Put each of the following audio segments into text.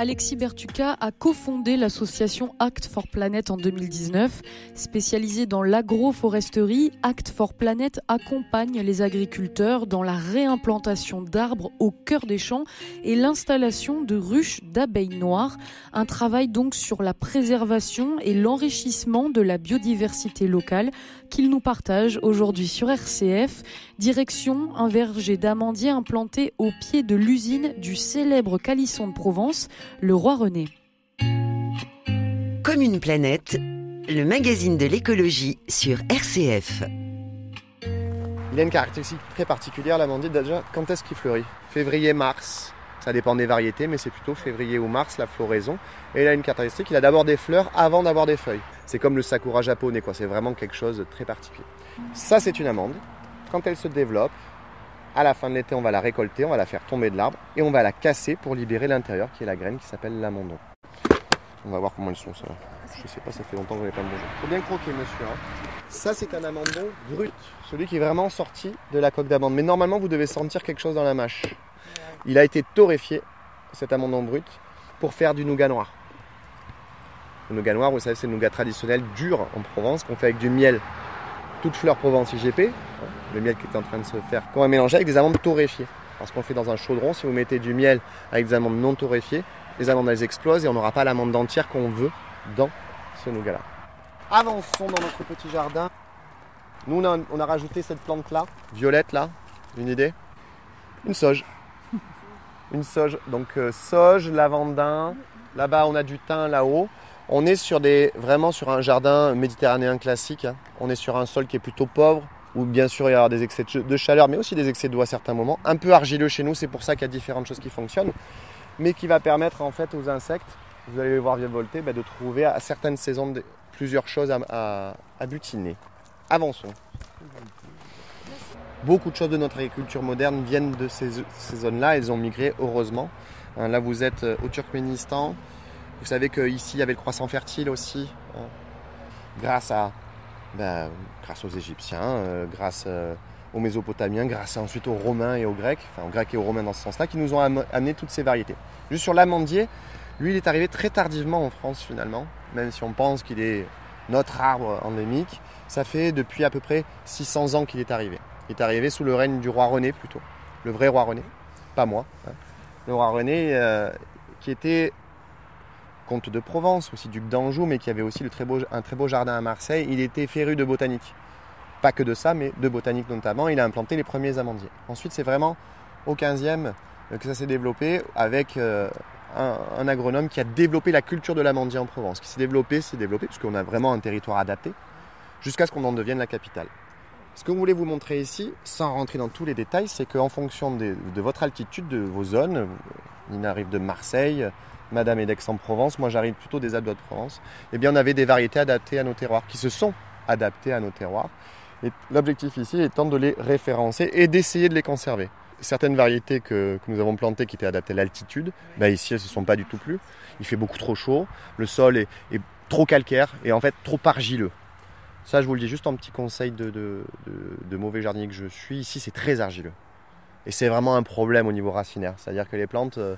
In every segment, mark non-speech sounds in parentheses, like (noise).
Alexis Bertuca a cofondé l'association Act for Planet en 2019. Spécialisée dans l'agroforesterie, Act for Planet accompagne les agriculteurs dans la réimplantation d'arbres au cœur des champs et l'installation de ruches d'abeilles noires. Un travail donc sur la préservation et l'enrichissement de la biodiversité locale qu'il nous partage aujourd'hui sur RCF. Direction un verger d'amandiers implanté au pied de l'usine du célèbre calisson de Provence le roi René. Comme une planète, le magazine de l'écologie sur RCF. Il a une caractéristique très particulière, l'amandier, déjà, quand est-ce qu'il fleurit? Février-mars. Ça dépend des variétés, mais c'est plutôt février ou mars la floraison. Et il a une caractéristique, il a d'abord des fleurs avant d'avoir des feuilles. C'est comme le sakura japonais, quoi. C'est vraiment quelque chose de très particulier. Ça, c'est une amande. Quand elle se développe, à la fin de l'été, on va la récolter, on va la faire tomber de l'arbre et on va la casser pour libérer l'intérieur qui est la graine qui s'appelle l'amandon. On va voir comment elles sont ça. Je sais pas, ça fait longtemps que je n'ai pas mangé. Faut bien croquer monsieur. Hein. Ça c'est un amandon brut, celui qui est vraiment sorti de la coque d'amande. Mais normalement vous devez sentir quelque chose dans la mâche. Il a été torréfié, cet amandon brut, pour faire du nougat noir. Le nougat noir, vous savez, c'est le nougat traditionnel dur en Provence qu'on fait avec du miel. Toute fleur Provence IGP, le miel qui est en train de se faire, qu'on va mélanger avec des amandes torréfiées. Parce qu'on fait dans un chaudron, si vous mettez du miel avec des amandes non torréfiées, les amandes elles explosent et on n'aura pas l'amande entière qu'on veut dans ce nougat-là. Avançons dans notre petit jardin. Nous, on a, rajouté cette plante-là, violette là, une idée? Une sauge. (laughs) Une sauge. Donc euh, sauge, lavandin. Là-bas, on a du thym là-haut. On est sur des, vraiment sur un jardin méditerranéen classique. Hein. On est sur un sol qui est plutôt pauvre, où bien sûr il y aura des excès de chaleur, mais aussi des excès d'eau à certains moments. Un peu argileux chez nous, c'est pour ça qu'il y a différentes choses qui fonctionnent, mais qui va permettre en fait aux insectes, vous allez les voir virevolter, bah, de trouver à certaines saisons plusieurs choses à, butiner. Avançons. Beaucoup de choses de notre agriculture moderne viennent de ces, zones-là, elles ont migré heureusement. Hein, là vous êtes euh, au Turkménistan, vous savez qu'ici il y avait le croissant fertile aussi, hein, grâce à ben, grâce aux Égyptiens, euh, grâce euh, aux Mésopotamiens, grâce ensuite aux Romains et aux Grecs, enfin aux Grecs et aux Romains dans ce sens-là, qui nous ont amené toutes ces variétés. Juste sur l'amandier, lui il est arrivé très tardivement en France finalement, même si on pense qu'il est notre arbre endémique, ça fait depuis à peu près 600 ans qu'il est arrivé. Il est arrivé sous le règne du roi René plutôt, le vrai roi René, pas moi. Hein. Le roi René euh, qui était comte de Provence, aussi duc d'Anjou, mais qui avait aussi un très beau jardin à Marseille. Il était féru de botanique. Pas que de ça, mais de botanique notamment. Il a implanté les premiers amandiers. Ensuite, c'est vraiment au 15e euh, que ça s'est développé avec euh, un, agronome qui a développé la culture de l'amandier en Provence, qui s'est développé, s'est développé, puisqu'on a vraiment un territoire adapté, jusqu'à ce qu'on en devienne la capitale. Ce que vous voulez vous montrer ici, sans rentrer dans tous les détails, c'est qu'en fonction de, de, votre altitude, de vos zones, il arrive de Marseille, Madame est d'Aix-en-Provence, moi j'arrive plutôt des Alpes de Provence, eh bien on avait des variétés adaptées à nos terroirs, qui se sont adaptées à nos terroirs. Et l'objectif ici étant de les référencer et d'essayer de les conserver. Certaines variétés que, nous avons plantées qui étaient adaptées à l'altitude, bah ici elles ne se sont pas du tout plus. Il fait beaucoup trop chaud, le sol est, trop calcaire et en fait trop argileux. Ça je vous le dis juste en petit conseil de, de mauvais jardinier que je suis, ici c'est très argileux. Et c'est vraiment un problème au niveau racinaire, c'est-à-dire que les plantes euh,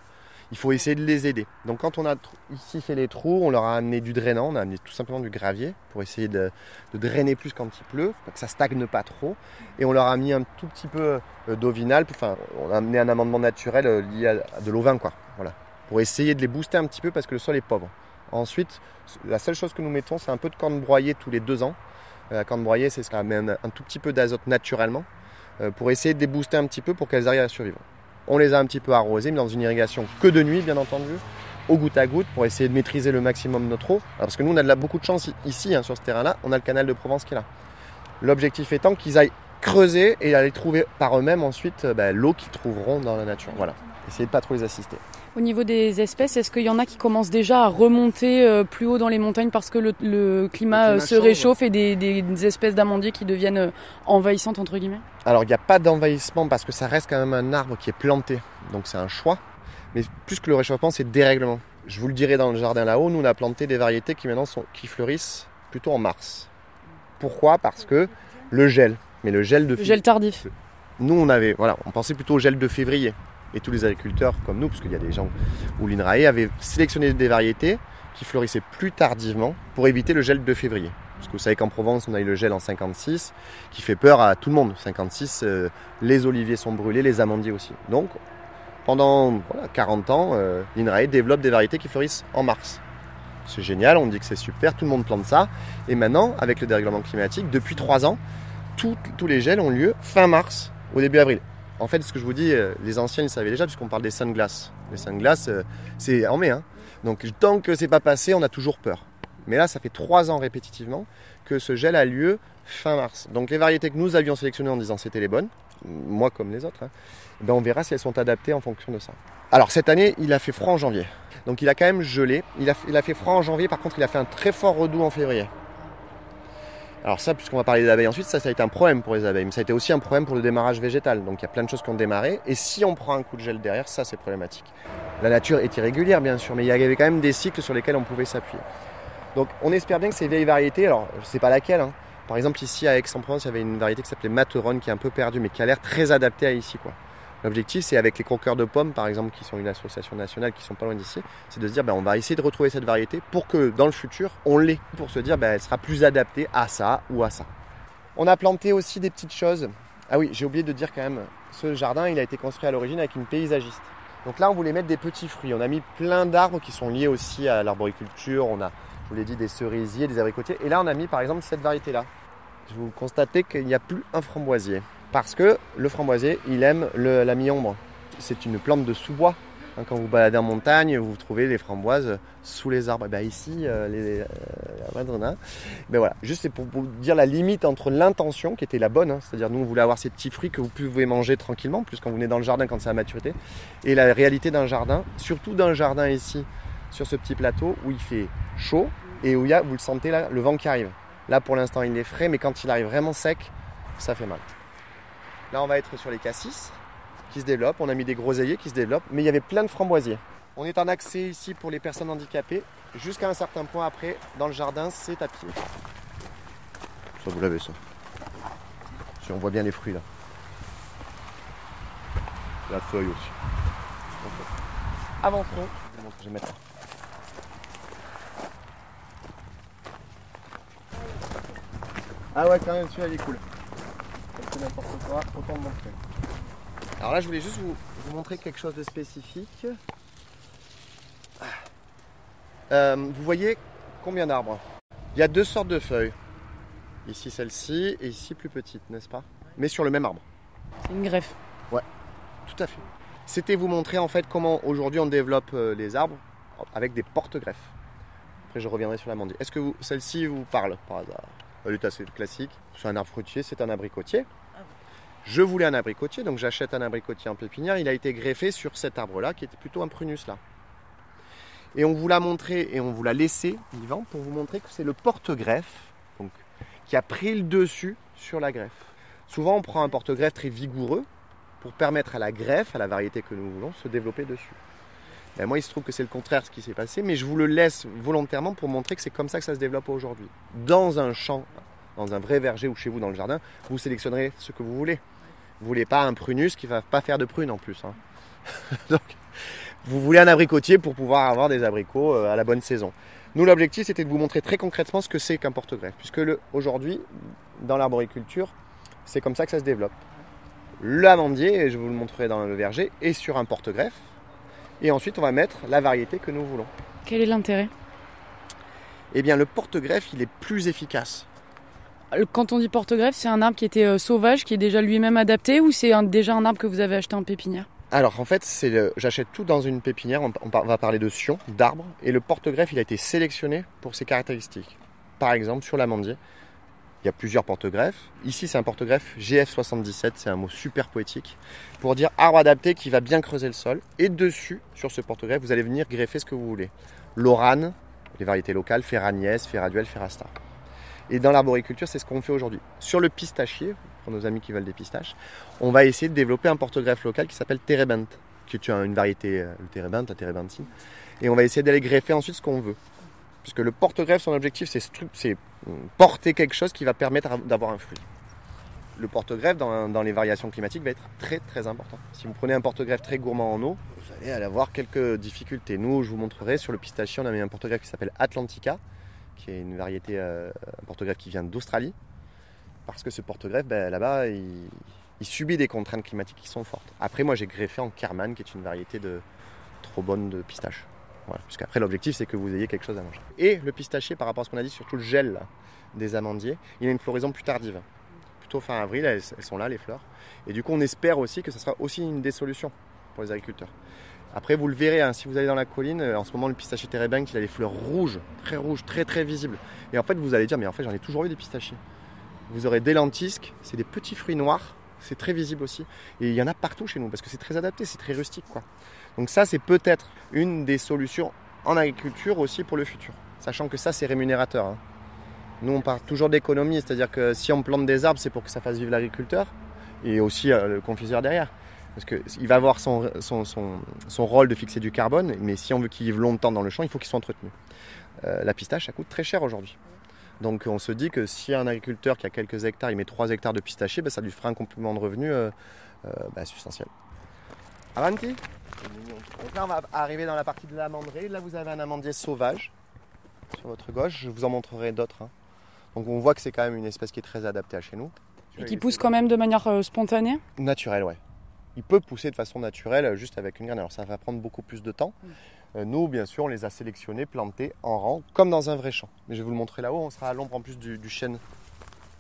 il faut essayer de les aider. Donc quand on a ici fait les trous, on leur a amené du drainant, on a amené tout simplement du gravier pour essayer de, drainer plus quand il pleut, pour que ça stagne pas trop. Et on leur a mis un tout petit peu euh, d'eau vinale, enfin on a amené un amendement naturel euh, lié à de l'eau vin quoi. Voilà. Pour essayer de les booster un petit peu parce que le sol est pauvre. Ensuite, la seule chose que nous mettons, c'est un peu de corne broyée tous les deux ans. Euh, la corne broyée, c'est ce qui amène un tout petit peu d'azote naturellement pour essayer de les booster un petit peu pour qu'elles arrivent à survivre. On les a un petit peu arrosés, mais dans une irrigation que de nuit, bien entendu, au goutte à goutte, pour essayer de maîtriser le maximum notre eau. parce que nous, on a beaucoup de chance ici, hein, sur ce terrain-là, on a le canal de Provence qui est là. L'objectif étant qu'ils aillent creuser et aller trouver par eux-mêmes ensuite euh, bah, l'eau qu'ils trouveront dans la nature. Voilà. Essayez de pas trop les assister. Au niveau des espèces, est-ce qu'il y en a qui commencent déjà à remonter euh, plus haut dans les montagnes parce que le, climat, euh, se réchauffe et des, espèces d'amandiers qui deviennent euh, envahissantes entre guillemets Alors il n'y a pas d'envahissement parce que ça reste quand même un arbre qui est planté, donc c'est un choix. Mais plus que le réchauffement, c'est le dérèglement. Je vous le dirai dans le jardin là-haut, nous on a planté des variétés qui maintenant sont, qui fleurissent plutôt en mars. Pourquoi? Parce que le gel, mais le gel de le gel tardif. Nous on avait, voilà, on pensait plutôt au gel de février et tous les agriculteurs comme nous, parce qu'il y a des gens où l'INRAE avait sélectionné des variétés qui fleurissaient plus tardivement pour éviter le gel de février. Parce que vous savez qu'en Provence, on a eu le gel en 56, qui fait peur à tout le monde. 56, euh, les oliviers sont brûlés, les amandiers aussi. Donc, pendant 40 ans, euh, l'INRAE développe des variétés qui fleurissent en mars. C'est génial, on dit que c'est super, tout le monde plante ça. Et maintenant, avec le dérèglement climatique, depuis 3 ans, tous les gels ont lieu fin mars, au début avril. En fait, ce que je vous dis, euh, les anciens, ils savaient déjà, puisqu'on parle des sunglasses. Les sunglasses, c'est en mai. Hein. Donc, tant que c'est pas passé, on a toujours peur. Mais là, ça fait trois ans répétitivement que ce gel a lieu fin mars. Donc les variétés que nous avions sélectionnées en disant c'était les bonnes, moi comme les autres, hein, ben on verra si elles sont adaptées en fonction de ça. Alors cette année, il a fait froid en janvier. Donc il a quand même gelé. Il a, il a fait froid en janvier, par contre il a fait un très fort redout en février. Alors ça, puisqu'on va parler des abeilles ensuite, ça, a été un problème pour les abeilles. Mais ça a été aussi un problème pour le démarrage végétal. Donc il y a plein de choses qui ont démarré. Et si on prend un coup de gel derrière, ça c'est problématique. La nature est irrégulière bien sûr, mais il y avait quand même des cycles sur lesquels on pouvait s'appuyer. Donc on espère bien que ces vieilles variétés, alors je ne sais pas laquelle, hein. par exemple ici à Aix-en-Provence, il y avait une variété qui s'appelait Materon qui est un peu perdue mais qui a l'air très adaptée à ici. quoi. L'objectif c'est avec les croqueurs de pommes par exemple qui sont une association nationale qui sont pas loin d'ici, c'est de se dire ben, on va essayer de retrouver cette variété pour que dans le futur on l'ait, pour se dire ben, elle sera plus adaptée à ça ou à ça. On a planté aussi des petites choses. Ah oui, j'ai oublié de dire quand même, ce jardin il a été construit à l'origine avec une paysagiste. Donc là on voulait mettre des petits fruits. On a mis plein d'arbres qui sont liés aussi à l'arboriculture. On a vous l'ai dit, des cerisiers, des abricotiers. Et là, on a mis par exemple cette variété-là. Vous constatez qu'il n'y a plus un framboisier. Parce que le framboisier, il aime la mi-ombre. C'est une plante de sous-bois. Hein, quand vous baladez en montagne, vous trouvez les framboises sous les arbres. Ben ici, euh, les, euh, ben voilà, juste c'est pour vous dire la limite entre l'intention qui était la bonne, hein. c'est-à-dire nous on voulait avoir ces petits fruits que vous pouvez manger tranquillement, plus quand vous venez dans le jardin quand c'est à maturité, et la réalité d'un jardin, surtout d'un jardin ici, sur ce petit plateau où il fait chaud, et où il y a, vous le sentez là, le vent qui arrive. Là pour l'instant il est frais, mais quand il arrive vraiment sec, ça fait mal. Là on va être sur les cassis qui se développent, on a mis des groseilliers qui se développent, mais il y avait plein de framboisiers. On est en accès ici pour les personnes handicapées, jusqu'à un certain point après, dans le jardin, c'est à pied. Ça vous l'avez ça. Si on voit bien les fruits là. La feuille aussi. Avançons. Je vais mettre Ah ouais, quand même, celui-là, il est cool. C'est n'importe quoi, autant de montrer. Alors là, je voulais juste vous, montrer quelque chose de spécifique. Ah. Euh, vous voyez combien d'arbres? Il y a deux sortes de feuilles. Ici, celle-ci, et ici, plus petite, n'est-ce pas? Mais sur le même arbre. C'est une greffe. Ouais, tout à fait. C'était vous montrer en fait comment aujourd'hui on développe euh, les arbres avec des porte-greffes. Après, je reviendrai sur la mandie. Est-ce que celle-ci vous parle par hasard? Assez classique. C'est un arbre fruitier, c'est un abricotier. Je voulais un abricotier, donc j'achète un abricotier en pépinière. Il a été greffé sur cet arbre-là, qui était plutôt un prunus là. Et on vous l'a montré et on vous l'a laissé vivant pour vous montrer que c'est le porte-greffe qui a pris le dessus sur la greffe. Souvent, on prend un porte-greffe très vigoureux pour permettre à la greffe, à la variété que nous voulons, se développer dessus. Ben, moi, il se trouve que c'est le contraire ce qui s'est passé, mais je vous le laisse volontairement pour montrer que c'est comme ça que ça se développe aujourd'hui. Dans un champ, dans un vrai verger ou chez vous dans le jardin, vous sélectionnerez ce que vous voulez. Vous voulez pas un prunus qui va pas faire de prunes en plus. Hein. (laughs) Donc, vous voulez un abricotier pour pouvoir avoir des abricots euh, à la bonne saison. Nous, l'objectif, c'était de vous montrer très concrètement ce que c'est qu'un porte-greffe, puisque aujourd'hui, dans l'arboriculture, c'est comme ça que ça se développe. Et je vous le montrerai dans le verger, est sur un porte-greffe, et ensuite, on va mettre la variété que nous voulons. Quel est l'intérêt? Eh bien, le porte-greffe, il est plus efficace. Quand on dit porte-greffe, c'est un arbre qui était euh, sauvage, qui est déjà lui-même adapté, ou c'est déjà un arbre que vous avez acheté en pépinière? Alors en fait, j'achète tout dans une pépinière, on, va parler de sion, d'arbres, et le porte-greffe, il a été sélectionné pour ses caractéristiques. Par exemple, sur l'amandier, il y a plusieurs porte-greffes. Ici, c'est un porte-greffe GF77, c'est un mot super poétique, pour dire arbre adapté qui va bien creuser le sol. Et dessus, sur ce porte-greffe, vous allez venir greffer ce que vous voulez. Lorane, les variétés locales, Ferragnès, Ferraduel, Ferrasta. Et dans l'arboriculture, c'est ce qu'on fait aujourd'hui. Sur le pistachier, pour nos amis qui veulent des pistaches, on va essayer de développer un porte-greffe local qui s'appelle Terebent, qui est une variété, euh, le Terebent, la Terebenthine. Et on va essayer d'aller greffer ensuite ce qu'on veut. Puisque le porte-greffe, son objectif, c'est porter quelque chose qui va permettre d'avoir un fruit. le porte-greffe dans, les variations climatiques va être très très important. Si vous prenez un porte-greffe très gourmand en eau, vous allez avoir quelques difficultés. Nous, je vous montrerai sur le pistachier, on a mis un porte-greffe qui s'appelle Atlantica, qui est une variété, euh, un porte-greffe qui vient d'Australie. Parce que ce porte-greffe, ben, là-bas, il, subit des contraintes climatiques qui sont fortes. Après, moi, j'ai greffé en Kerman, qui est une variété de trop bonne de pistache. Voilà, puisqu'après, l'objectif, c'est que vous ayez quelque chose à manger. Et le pistachier, par rapport à ce qu'on a dit, surtout le gel des amandiers, il a une floraison plus tardive. Plutôt fin avril, elles, sont là, les fleurs. Et du coup, on espère aussi que ce sera aussi une des solutions pour les agriculteurs. Après, vous le verrez, hein, si vous allez dans la colline, euh, en ce moment, le pistachier Terebenque, il a des fleurs rouges, très rouges, très très visibles. Et en fait, vous allez dire, mais en fait, j'en ai toujours eu des pistachiers. Vous aurez des lentisques, c'est des petits fruits noirs, c'est très visible aussi. Et il y en a partout chez nous, parce que c'est très adapté, c'est très rustique. quoi. Donc ça, c'est peut-être une des solutions en agriculture aussi pour le futur. Sachant que ça, c'est rémunérateur. Hein. Nous, on parle toujours d'économie, c'est-à-dire que si on plante des arbres, c'est pour que ça fasse vivre l'agriculteur et aussi euh, le confiseur derrière. Parce qu'il va avoir son, son, rôle de fixer du carbone, mais si on veut qu'il vive longtemps dans le champ, il faut qu'il soit entretenu. Euh, la pistache, ça coûte très cher aujourd'hui. Donc on se dit que si un agriculteur qui a quelques hectares, il met 3 hectares de pistachier, ben, ça lui fera un complément de revenu euh, ben, substantiel. Avanti Donc là on va arriver dans la partie de l'amanderie. Là vous avez un amandier sauvage sur votre gauche. Je vous en montrerai d'autres. Hein. Donc on voit que c'est quand même une espèce qui est très adaptée à chez nous. Et qui pousse quand même de manière spontanée Naturelle, ouais il peut pousser de façon naturelle euh, juste avec une graine. Alors ça va prendre beaucoup plus de temps. Mm. Euh, nous, bien sûr, on les a sélectionnés, plantés en rang, comme dans un vrai champ. Mais je vais vous le montrer là-haut, on sera à l'ombre en plus du, chêne.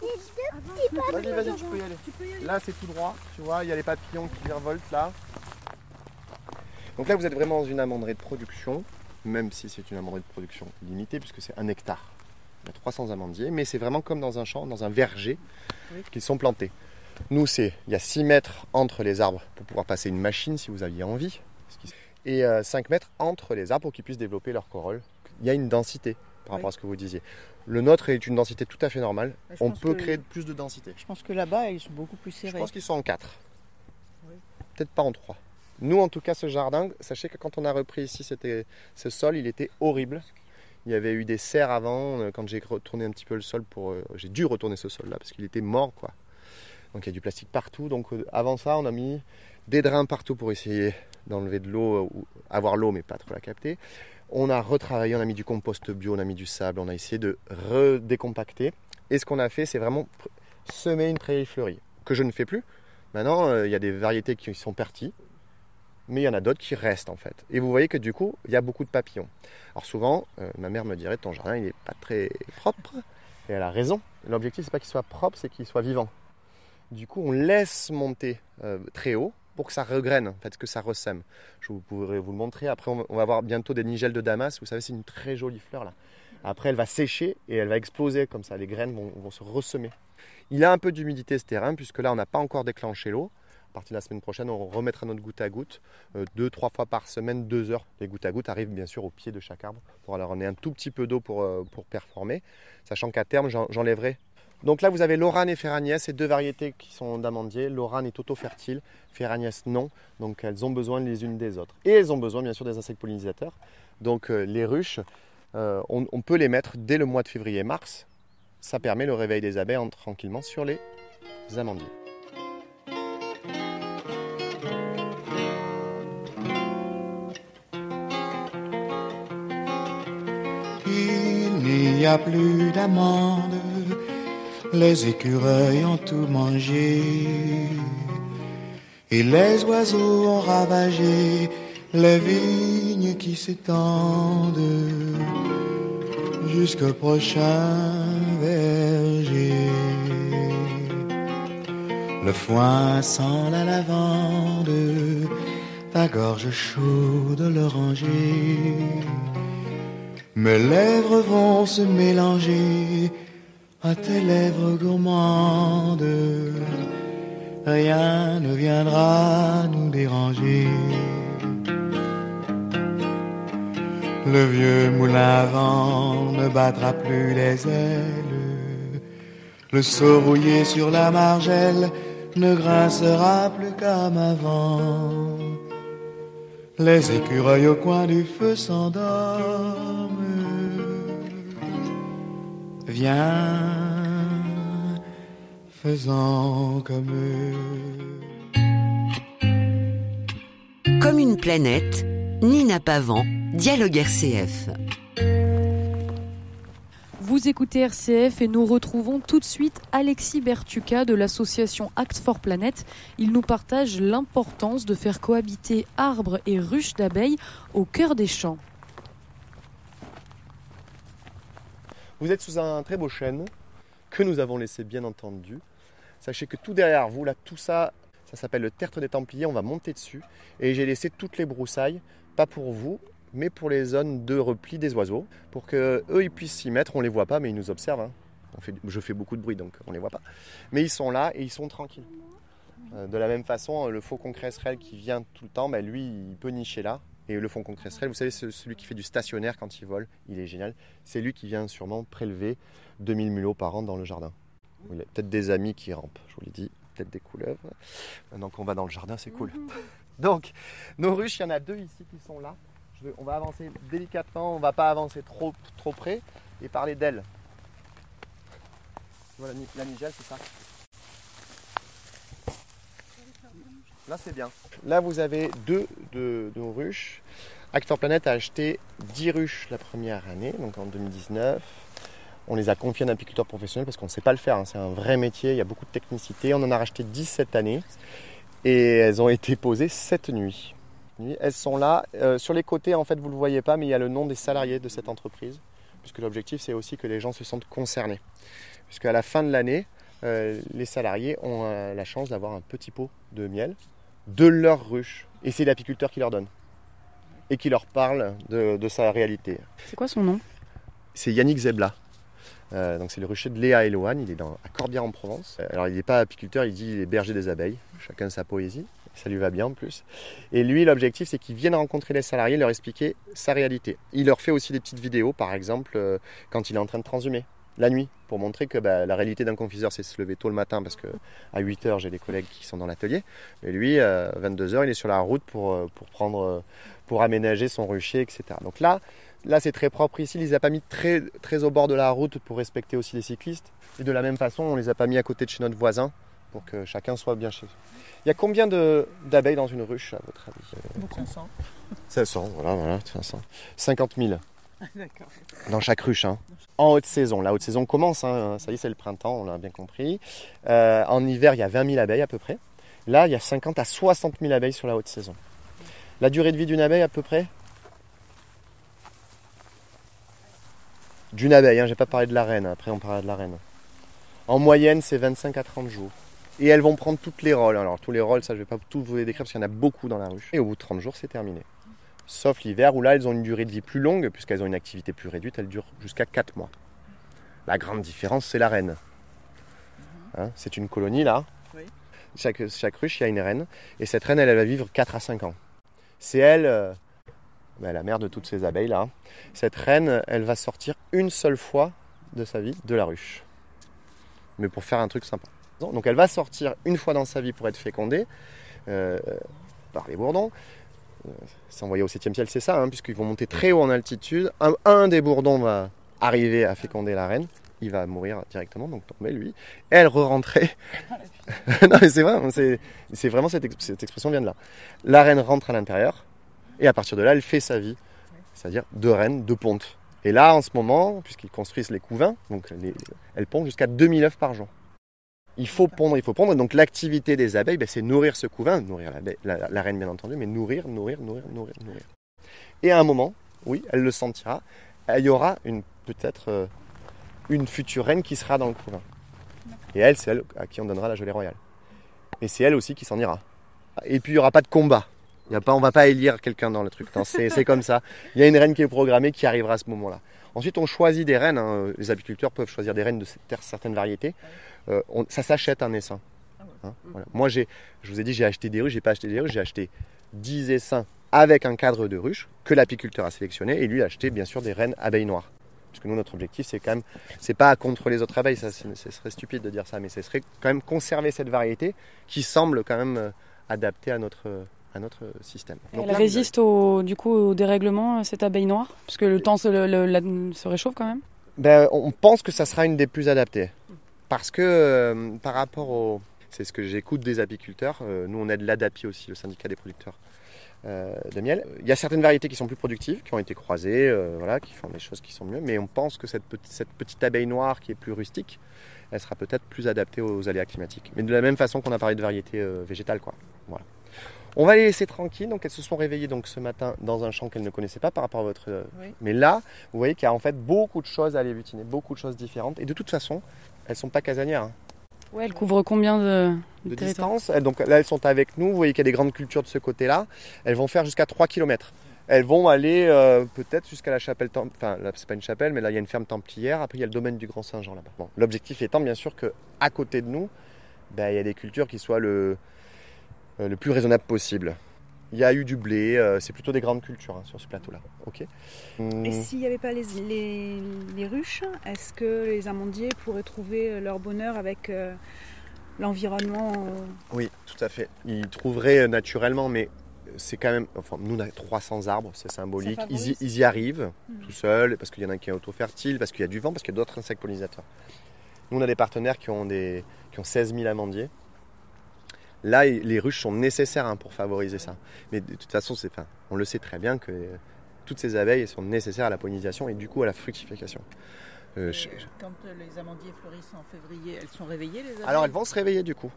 Vas-y, vas-y, tu peux y aller. Là, c'est tout droit, tu vois, il y a les papillons qui virevoltent là. Donc là, vous êtes vraiment dans une amanderie de production, même si c'est une amanderie de production limitée, puisque c'est un hectare. Il y a 300 amandiers, mais c'est vraiment comme dans un champ, dans un verger, qu'ils sont plantés. Nous, c'est il y a 6 mètres entre les arbres pour pouvoir passer une machine si vous aviez envie. Et 5 euh, mètres entre les arbres pour qu'ils puissent développer leur corolle. Il y a une densité par rapport à ce que vous disiez. Le nôtre est une densité tout à fait normale. On peut créer plus de densité. Je pense que là-bas, ils sont beaucoup plus serrés. Je pense qu'ils sont en 4. Peut-être pas en 3. Nous, en tout cas, ce jardin, sachez que quand on a repris ici ce sol, il était horrible. Il y avait eu des serres avant. Euh, quand j'ai retourné un petit peu le sol, pour, euh, j'ai dû retourner ce sol-là parce qu'il était mort. quoi. Donc il y a du plastique partout. Donc euh, avant ça, on a mis des drains partout pour essayer d'enlever de l'eau, ou avoir l'eau mais pas trop la capter. On a retravaillé, on a mis du compost bio, on a mis du sable, on a essayé de redécompacter. Et ce qu'on a fait, c'est vraiment semer une prairie fleurie, que je ne fais plus. Maintenant, il y a des variétés qui sont parties, mais il y en a d'autres qui restent en fait. Et vous voyez que du coup, il y a beaucoup de papillons. Alors souvent, ma mère me dirait, ton jardin, il n'est pas très propre. Et elle a raison. L'objectif, c'est pas qu'il soit propre, c'est qu'il soit vivant. Du coup, on laisse monter euh, très haut pour que ça regraine, en fait, que ça ressème. Je vous vous le montrer. Après, on va voir bientôt des nigelles de Damas. Vous savez, c'est une très jolie fleur là. Après, elle va sécher et elle va exploser comme ça. Les graines vont, se ressemer. Il a un peu d'humidité ce terrain, puisque là, on n'a pas encore déclenché l'eau. Partir de la semaine prochaine, on remettra notre goutte à goutte euh, deux, trois fois par semaine, deux heures. Les gouttes à goutte arrivent bien sûr au pied de chaque arbre pour leur donner un tout petit peu d'eau pour, euh, performer, sachant qu'à terme, j'enlèverai donc là, vous avez Lorane et Ferragnès, ces deux variétés qui sont d'amandiers. Lorane est auto-fertile, Ferragnès non. Donc elles ont besoin les unes des autres. Et elles ont besoin bien sûr des insectes pollinisateurs. Donc euh, les ruches, on, peut les mettre dès le mois de février-mars. Ça permet le réveil des abeilles tranquillement sur les amandiers. N'y a plus d'amandes les écureuils ont tout mangé. Et les oiseaux ont ravagé les vignes qui s'étendent jusqu'au prochain verger. Le foin sent la lavande, ta gorge chaude l'oranger. Mes lèvres vont se mélanger à tes lèvres gourmandes, rien ne viendra nous déranger. Le vieux moulin à vent ne battra plus les ailes, le seau rouillé sur la margelle ne grincera plus comme avant. Les écureuils au coin du feu s'endorment. Viens, faisant comme eux. Comme une planète, Nina Pavant, Dialogue RCF. Vous écoutez RCF et nous retrouvons tout de suite Alexis Bertuca de l'association Act for Planet. Il nous partage l'importance de faire cohabiter arbres et ruches d'abeilles au cœur des champs. Vous êtes sous un très beau chêne que nous avons laissé bien entendu. Sachez que tout derrière vous, là, tout ça, ça s'appelle le tertre des Templiers. On va monter dessus. Et j'ai laissé toutes les broussailles, pas pour vous, mais pour les zones de repli des oiseaux, pour que eux ils puissent s'y mettre. On les voit pas, mais ils nous observent. hein. Je fais beaucoup de bruit, donc on les voit pas. Mais ils sont là et ils sont tranquilles. Euh, de la même façon, le faucon cresserelle qui vient tout le temps, ben, lui, il peut nicher là. Et le faucon cresserelle, vous savez, celui qui fait du stationnaire quand il vole, il est génial. C'est lui qui vient sûrement prélever 2000 mulots par an dans le jardin. Il a peut-être des amis qui rampent, je vous l'ai dit, peut-être des couleuvres. Maintenant qu'on va dans le jardin, c'est cool. (laughs) Donc, nos ruches, il y en a deux ici qui sont là. Je vais- on va avancer délicatement, on va pas avancer trop, trop près et parler d'elles. Ni- la nigelle, c'est ça Là, c'est bien. Là, vous avez deux de, nos ruches. Actor Planet a acheté 10 ruches la première année, donc en 2019. On les a confiées à un apiculteur professionnel parce qu'on ne sait pas le faire. hein. C'est un vrai métier, il y a beaucoup de technicité. On en a racheté 10 cette année et elles ont été posées cette nuit. Elles sont là. Euh, sur les côtés, en fait, vous ne le voyez pas, mais il y a le nom des salariés de cette entreprise. Puisque l'objectif, c'est aussi que les gens se sentent concernés. Puisque à la fin de l'année, euh, les salariés ont euh, la chance d'avoir un petit pot de miel de leur ruche. Et c'est l'apiculteur qui leur donne. Et qui leur parle de, de sa réalité. C'est quoi son nom? C'est Yannick Zebla. Euh, donc c'est le rucher de Léa Eloane, il est dans, à Corbière en Provence. Alors il n'est pas apiculteur, il dit il est berger des abeilles, chacun sa poésie, ça lui va bien en plus. Et lui l'objectif c'est qu'il vienne rencontrer les salariés, leur expliquer sa réalité. Il leur fait aussi des petites vidéos par exemple quand il est en train de transhumer, la nuit, pour montrer que bah, la réalité d'un confiseur c'est se lever tôt le matin parce que à 8h j'ai des collègues qui sont dans l'atelier. Et lui, à 22h il est sur la route pour, euh, pour prendre, euh, pour aménager son rucher, etc. Donc là, Là, c'est très propre ici. Il les a pas mis très, très au bord de la route pour respecter aussi les cyclistes. Et de la même façon, on les a pas mis à côté de chez notre voisin pour que chacun soit bien chez eux. Il y a combien d'abeilles dans une ruche, à votre avis? 500. 500, voilà, voilà, 500. 50 000 dans chaque ruche. hein. En haute saison. La haute saison commence, hein. ça y est, c'est le printemps, on l'a bien compris. Euh, en hiver, il y a 20 000 abeilles à peu près. Là, il y a 50 à 60 000 abeilles sur la haute saison. La durée de vie d'une abeille, à peu près? D'une abeille, hein, j'ai pas parlé de la reine, après on parlera de la reine. En moyenne, c'est 25 à 30 jours. Et elles vont prendre toutes les rôles. Alors, tous les rôles, ça, je vais pas tout vous les décrire parce qu'il y en a beaucoup dans la ruche. Et au bout de 30 jours, c'est terminé. Sauf l'hiver où là, elles ont une durée de vie plus longue, puisqu'elles ont une activité plus réduite, elles durent jusqu'à 4 mois. La grande différence, c'est la reine. Hein, c'est une colonie là. Chaque, chaque ruche, il y a une reine. Et cette reine, elle, elle va vivre 4 à 5 ans. C'est elle, euh, ben, la mère de toutes ces abeilles là. Cette reine, elle va sortir une seule fois de sa vie de la ruche. Mais pour faire un truc sympa. Donc elle va sortir une fois dans sa vie pour être fécondée euh, par les bourdons. Euh, C'est envoyé au 7 ciel, c'est ça, hein, puisqu'ils vont monter très haut en altitude. Un, des bourdons va arriver à féconder la reine. Il va mourir directement, donc tomber lui. Elle re-rentrer. (laughs) non mais c'est vrai, c'est, vraiment cette, ex- cette expression vient de là. La reine rentre à l'intérieur et à partir de là, elle fait sa vie, c'est-à-dire de reine, de ponte. Et là, en ce moment, puisqu'ils construisent les couvains, donc les- elles pondent jusqu'à 2000 œufs par jour. Il faut pondre, il faut pondre. Donc l'activité des abeilles, ben, c'est nourrir ce couvain, nourrir la, reine bien entendu, mais nourrir, nourrir, nourrir, nourrir, nourrir. Et à un moment, oui, elle le sentira, il y aura une peut-être euh, une future reine qui sera dans le couvain. Et elle, c'est elle à qui on donnera la gelée royale. Et c'est elle aussi qui s'en ira. Et puis il n'y aura pas de combat. Il y a pas, on va pas élire quelqu'un dans le truc. C'est, comme ça. Il y a une reine qui est programmée qui arrivera à ce moment-là. Ensuite, on choisit des reines. hein. Les apiculteurs peuvent choisir des reines de certaines variétés. Euh, on- ça s'achète un essaim. Hein, voilà. Moi, j'ai, je vous ai dit, j'ai acheté des ruches. J'ai pas acheté des ruches. J'ai acheté 10 essaims avec un cadre de ruche que l'apiculteur a sélectionné. Et lui a acheté, bien sûr, des reines abeilles noires. Parce que nous, notre objectif, c'est quand même, c'est pas contre les autres abeilles, ça, c'est- ce serait stupide de dire ça, mais ce serait quand même conserver cette variété qui semble quand même euh, adaptée à notre, à notre système. Donc Elle là, résiste au, du coup au dérèglement, euh, cette abeille noire? Parce que le temps se, le- le- la- se réchauffe quand même? Ben, on pense que ça sera une des plus adaptées. Parce que euh, par rapport au... C'est ce que j'écoute des apiculteurs. euh, nous, on aide l'ADAPI aussi, le syndicat des producteurs euh, de miel. Il y a certaines variétés qui sont plus productives, qui ont été croisées, voilà, qui font des choses qui sont mieux. Mais on pense que cette, petite- cette petite abeille noire qui est plus rustique, elle sera peut-être plus adaptée aux aléas climatiques. Mais de la même façon qu'on a parlé de variétés végétales, quoi. Voilà. On va les laisser tranquilles. Donc elles se sont réveillées donc ce matin dans un champ qu'elles ne connaissaient pas par rapport à votre. Oui. Mais là, vous voyez qu'il y a en fait beaucoup de choses à aller butiner, beaucoup de choses différentes. Et de toute façon, elles sont pas casanières. hein Ouais, elle couvre combien de, de territoire distance. Elles- Donc là, elles sont avec nous. Vous voyez qu'il y a des grandes cultures de ce côté-là. Elles vont faire jusqu'à 3 km. Elles vont aller euh, peut-être jusqu'à la chapelle. Enfin, là, c'est pas une chapelle, mais là, il y a une ferme templière. Après, il y a le domaine du Grand Saint-Jean là-bas. Bon, L'objectif étant, bien sûr, que à côté de nous, ben, il y a des cultures qui soient le, euh, le plus raisonnable possible. Il y a eu du blé. euh, c'est plutôt des grandes cultures hein, sur ce plateau-là. Ok. Hum, Et s'il n'y avait pas les, les, les ruches, est-ce que les amandiers pourraient trouver leur bonheur avec euh, l'environnement euh, Oui, tout à fait. Ils trouveraient euh, naturellement, mais c'est quand même. Enfin, nous, on a 300 arbres, c'est symbolique. Ils y, favorise. ils y arrivent Mhm. tout seuls, parce qu'il y en a qui est auto-fertile, parce qu'il y a du vent, parce qu'il y a d'autres insectes pollinisateurs. Nous, on a des partenaires qui ont, des, qui ont 16 000 amandiers. Là, les ruches sont nécessaires hein, pour favoriser ça. Mais de toute façon, c'est, enfin, on le sait très bien que euh, toutes ces abeilles sont nécessaires à la pollinisation et du coup à la fructification. Euh, je- Quand euh, les amandiers fleurissent en février, elles sont réveillées les abeilles Alors elles vont se réveiller du coup.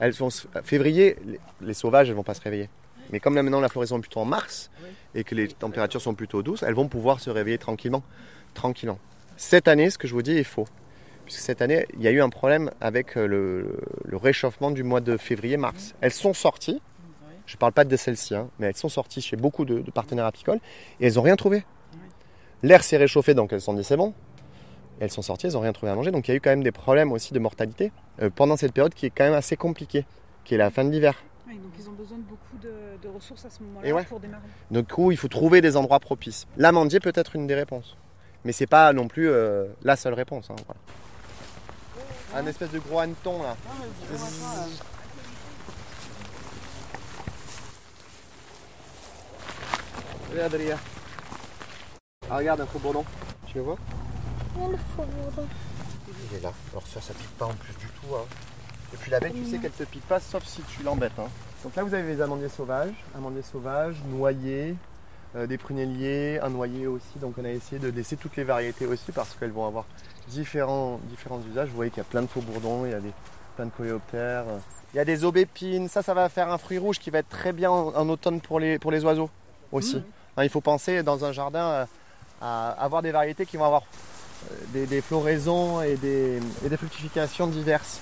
Elles vont se- février, les, les sauvages, elles vont pas se réveiller. Mais comme là maintenant la floraison est plutôt en mars Oui. et que les températures sont plutôt douces, elles vont pouvoir se réveiller tranquillement, tranquillement. Cette année, ce que je vous dis est faux, puisque cette année il y a eu un problème avec euh, le, le réchauffement du mois de février-mars. Elles sont sorties. Je ne parle pas de celles-ci, hein, mais elles sont sorties chez beaucoup de, de partenaires apicoles et elles n'ont rien trouvé. L'air s'est réchauffé, donc elles se sont dit c'est bon. Et elles sont sorties, elles n'ont rien trouvé à manger. Donc il y a eu quand même des problèmes aussi de mortalité euh, pendant cette période qui est quand même assez compliquée, qui est la fin de l'hiver. oui, donc ils ont besoin de beaucoup de, de ressources à ce moment-là ouais. pour démarrer. Donc coup, il faut trouver des endroits propices. L'amandier peut être une des réponses. Mais c'est pas non plus euh, la seule réponse. hein, voilà. Un espèce de gros hanneton là. Regarde, Adrien. Ah, regarde un faux bourdon. Tu le vois? Il est là. Alors ça, ça pique pas en plus du tout. hein. Et puis l'abeille, tu sais qu'elle te pique pas sauf si tu l'embêtes. hein. Donc là, vous avez les amandiers sauvages, amandiers sauvages, noyers, euh, des prunelliers, un noyer aussi. Donc on a essayé de laisser toutes les variétés aussi parce qu'elles vont avoir différents, différents usages. Vous voyez qu'il y a plein de faux bourdons, il y a des, plein de coléoptères. Il y a des aubépines. Ça, ça va faire un fruit rouge qui va être très bien en, en automne pour les, pour les oiseaux aussi. Hein, il faut penser dans un jardin euh, à avoir des variétés qui vont avoir euh, des, des floraisons et des, et des fructifications diverses.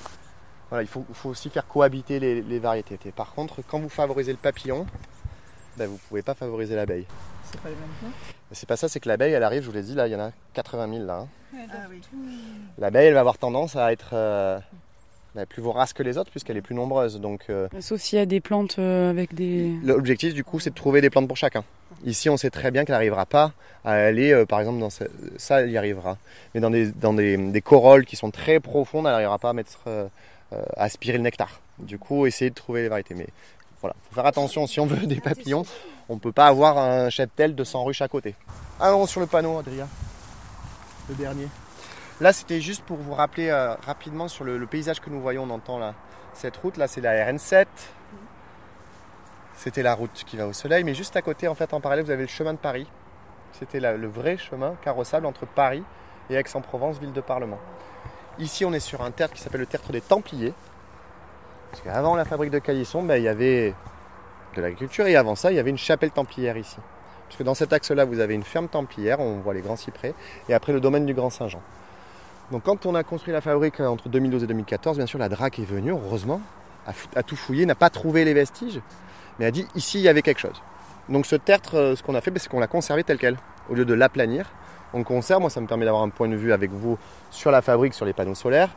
Voilà, il faut, aussi faire cohabiter les, les variétés. Et par contre, quand vous favorisez le papillon, ben, vous ne pouvez pas favoriser l'abeille. C'est pas les mêmes choses C'est pas ça, c'est que l'abeille, elle arrive, je vous l'ai dit, là, il y en a 80 000 là. hein. Ah oui. L'abeille, elle va avoir tendance à être euh, ben, plus vorace que les autres puisqu'elle est plus nombreuse. Donc euh, Sauf s'il y a des plantes euh, avec des. l'objectif, du coup, c'est de trouver des plantes pour chacun. Ici, on sait très bien qu'elle n'arrivera pas à aller, euh, par exemple, dans ce- ça, elle y arrivera. Mais dans des, dans des, des corolles qui sont très profondes, elle n'arrivera pas à mettre, à aspirer le nectar. Du coup, essayer de trouver les variétés. Mais voilà, faut faire attention. Si on veut des papillons, on ne peut pas avoir un cheptel de 100 ruches à côté. Allons sur le panneau, Adrien. Le dernier. Là, c'était juste pour vous rappeler euh, rapidement sur le, paysage que nous voyons. On entend là, cette route. Là, c'est la RN7. C'était la route qui va au soleil. Mais juste à côté, en fait, en parallèle, vous avez le chemin de Paris. C'était le vrai chemin carrossable entre Paris et Aix-en-Provence, ville de Parlement. Ici, on est sur un tertre qui s'appelle le tertre des Templiers. Parce qu'avant la fabrique de Calisson, ben, il y avait de l'agriculture et avant ça, il y avait une chapelle templière ici. Parce que dans cet axe-là, vous avez une ferme templière, on voit les grands cyprès, et après le domaine du Grand Saint-Jean. Donc quand on a construit la fabrique euh, entre 2012 et 2014, bien sûr, la DRAC est venue, heureusement, a, tout fouillé, n'a pas trouvé les vestiges, mais a dit ici, il y avait quelque chose. Donc ce tertre, euh, ce qu'on a fait, ben, c'est qu'on l'a conservé tel quel. Au lieu de l'aplanir, on le conserve. Moi, ça me permet d'avoir un point de vue avec vous sur la fabrique, sur les panneaux solaires.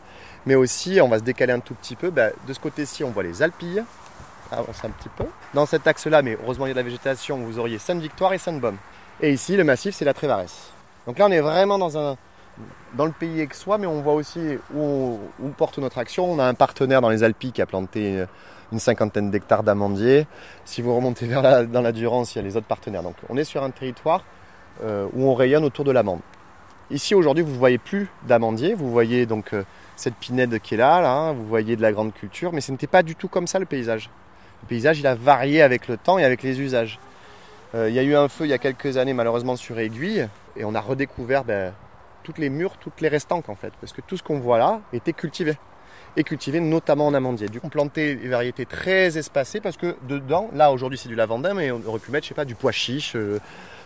Mais aussi, on va se décaler un tout petit peu. Ben, de ce côté-ci, on voit les Alpilles. Avance un petit peu. Dans cet axe-là, mais heureusement, il y a de la végétation, vous auriez Sainte-Victoire et Sainte-Baume. Et ici, le massif, c'est la Trévaresse. Donc là, on est vraiment dans, un, dans le pays aixois, mais on voit aussi où porte notre action. On a un partenaire dans les Alpilles qui a planté euh, une cinquantaine d'hectares d'amandiers. Si vous remontez vers la, dans la Durance, il y a les autres partenaires. Donc on est sur un territoire euh, où on rayonne autour de l'amande. Ici aujourd'hui, vous ne voyez plus d'amandiers, vous voyez donc euh, cette pinède qui est là, là hein, vous voyez de la grande culture, mais ce n'était pas du tout comme ça le paysage. Le paysage, il a varié avec le temps et avec les usages. Euh, il y a eu un feu il y a quelques années, malheureusement, sur Aiguille, et on a redécouvert ben, toutes les murs, toutes les restanques en fait, parce que tout ce qu'on voit là était cultivé. Et cultivé notamment en amandier. Du coup, on plantait des variétés très espacées parce que dedans, là aujourd'hui c'est du lavandin, mais on aurait pu mettre, je sais pas, du pois chiche, euh,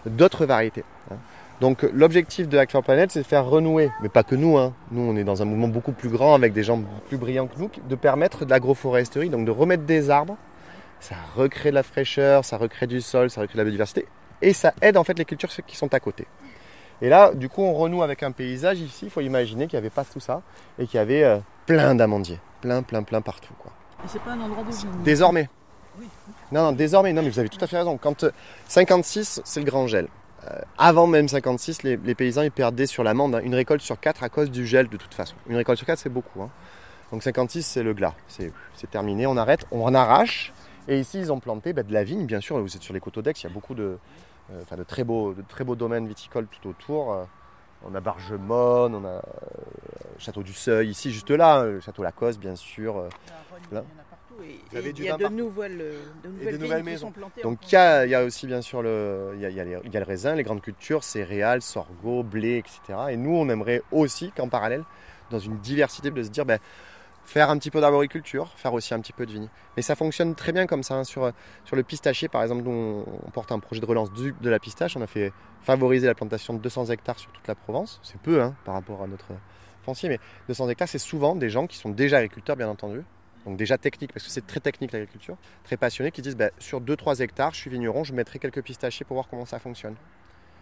d'autres variétés. hein. Donc l'objectif de Act for Planet, c'est de faire renouer, mais pas que nous, hein. nous on est dans un mouvement beaucoup plus grand avec des gens plus brillants que nous, de permettre de l'agroforesterie, donc de remettre des arbres, ça recrée de la fraîcheur, ça recrée du sol, ça recrée de la biodiversité, et ça aide en fait les cultures qui sont à côté. Et là, du coup, on renoue avec un paysage ici, il faut imaginer qu'il n'y avait pas tout ça, et qu'il y avait euh, plein d'amandiers, plein, plein, plein partout. Quoi. Et c'est pas un endroit de. Désormais. Oui. Non, non, désormais, non, mais vous avez tout à fait raison. Quand euh, 56, c'est le grand gel. Euh, avant même 56, les, les paysans ils perdaient sur l'amande hein, une récolte sur quatre à cause du gel de toute façon. Une récolte sur quatre, c'est beaucoup. hein. Donc 56, c'est le glas. C'est terminé, on arrête, on en arrache. Et ici, ils ont planté bah, de la vigne, bien sûr. Vous êtes sur les coteaux d'Aix, il y a beaucoup de, euh, de, très beaux, de très beaux domaines viticoles tout autour. Euh, on a Bargemone, on a euh, Château du Seuil, ici, juste là, Château Lacoste, bien sûr. Là. En a partout. Et, Vous avez et du il y a de nouvelles, euh, de nouvelles, nouvelles vignes qui maisons. sont plantées. Donc il y a, il y a aussi bien sûr le, il y a, il y a les- il y a le raisin, les grandes cultures, céréales, sorgho, blé, etc. Et nous, on aimerait aussi qu'en parallèle, dans une diversité, de se dire, ben, faire un petit peu d'arboriculture, faire aussi un petit peu de vigne. Mais ça fonctionne très bien comme ça. hein. Sur, sur le pistachier, par exemple, nous, on, on porte un projet de relance du- de la pistache. On a fait favoriser la plantation de 200 hectares sur toute la Provence. C'est peu hein, par rapport à notre foncier, mais 200 hectares, c'est souvent des gens qui sont déjà agriculteurs, bien entendu. Donc déjà technique, parce que c'est très technique l'agriculture, très passionnés, qui disent bah, sur 2-3 hectares, je suis vigneron, je mettrai quelques pistachiers pour voir comment ça fonctionne.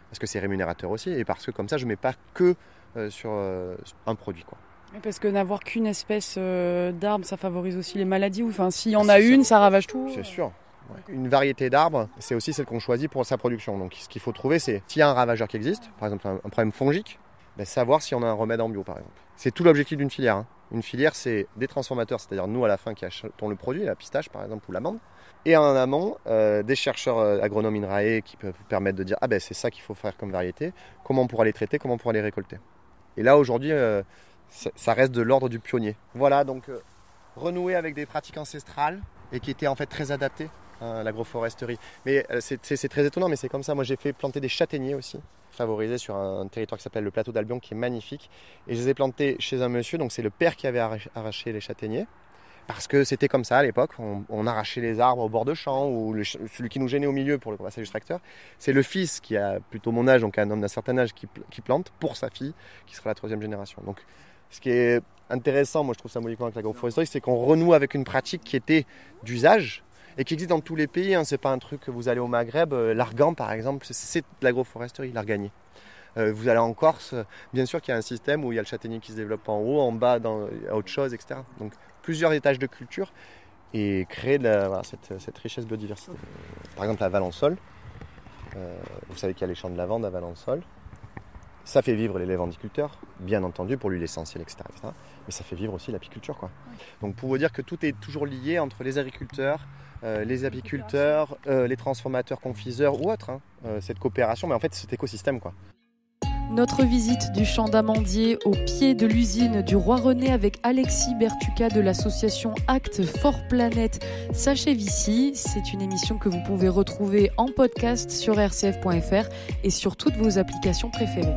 Parce que c'est rémunérateur aussi, et parce que comme ça, je ne mets pas que euh, sur euh, un produit. Quoi. Parce que n'avoir qu'une espèce euh, d'arbre, ça favorise aussi les maladies. ou- Enfin, s'il y en Ah, a ça. une, ça ravage tout. C'est sûr. Ouais. Une variété d'arbres, c'est aussi celle qu'on choisit pour sa production. Donc ce qu'il faut trouver, c'est s'il y a un ravageur qui existe, par exemple un, un problème fongique, ben, savoir si on a un remède en bio, par exemple. C'est tout l'objectif d'une filière. hein. Une filière, c'est des transformateurs, c'est-à-dire nous à la fin qui achetons le produit, la pistache par exemple ou l'amande, et en amont, euh, des chercheurs euh, agronomes INRAE qui peuvent vous permettre de dire ah ben c'est ça qu'il faut faire comme variété, comment on pourra les traiter, comment on pourra les récolter. Et là aujourd'hui, euh, ça, reste de l'ordre du pionnier. Voilà donc euh, renouer avec des pratiques ancestrales et qui étaient en fait très adaptées à l'agroforesterie. Mais euh, c'est- très étonnant, mais c'est comme ça. Moi j'ai fait planter des châtaigniers aussi, favorisés sur un territoire qui s'appelle le plateau d'Albion qui est magnifique. Et je les ai plantés chez un monsieur, donc c'est le père qui avait arraché- les châtaigniers. Parce que c'était comme ça à l'époque, on, arrachait les arbres au bord de champ, ou celui qui nous gênait au milieu pour le passage du tracteur, c'est le fils qui a plutôt mon âge, donc un homme d'un certain âge, qui, qui plante pour sa fille, qui sera la troisième génération. Donc ce qui est intéressant, moi je trouve symboliquement avec l'agroforesterie, c'est qu'on renoue avec une pratique qui était d'usage et qui existe dans tous les pays. Hein. C'est pas un truc que vous allez au Maghreb, euh, l'argan par exemple, c'est- de l'agroforesterie, l'arganier. Euh, vous allez en Corse, bien sûr qu'il y a un système où il y a le châtaignier qui se développe en haut, en bas, dans, autre chose, etc. Donc plusieurs étages de culture et créer de la- voilà, cette, cette richesse biodiversité. Par exemple à Valençol, euh, vous savez qu'il y a les champs de lavande à Valençol. Ça fait vivre les lavandiculteurs, bien entendu, pour l'huile essentielle, etc., etc. Mais ça fait vivre aussi l'apiculture. Quoi. Donc pour vous dire que tout est toujours lié entre les agriculteurs, euh, les apiculteurs, euh, les transformateurs, confiseurs ou autres. hein. Euh, cette coopération, mais en fait cet écosystème. Quoi. Notre visite du champ d'amandier au pied de l'usine du Roi René avec Alexis Bertuca de l'association Acte for Planète s'achève ici. C'est une émission que vous pouvez retrouver en podcast sur rcf.fr et sur toutes vos applications préférées.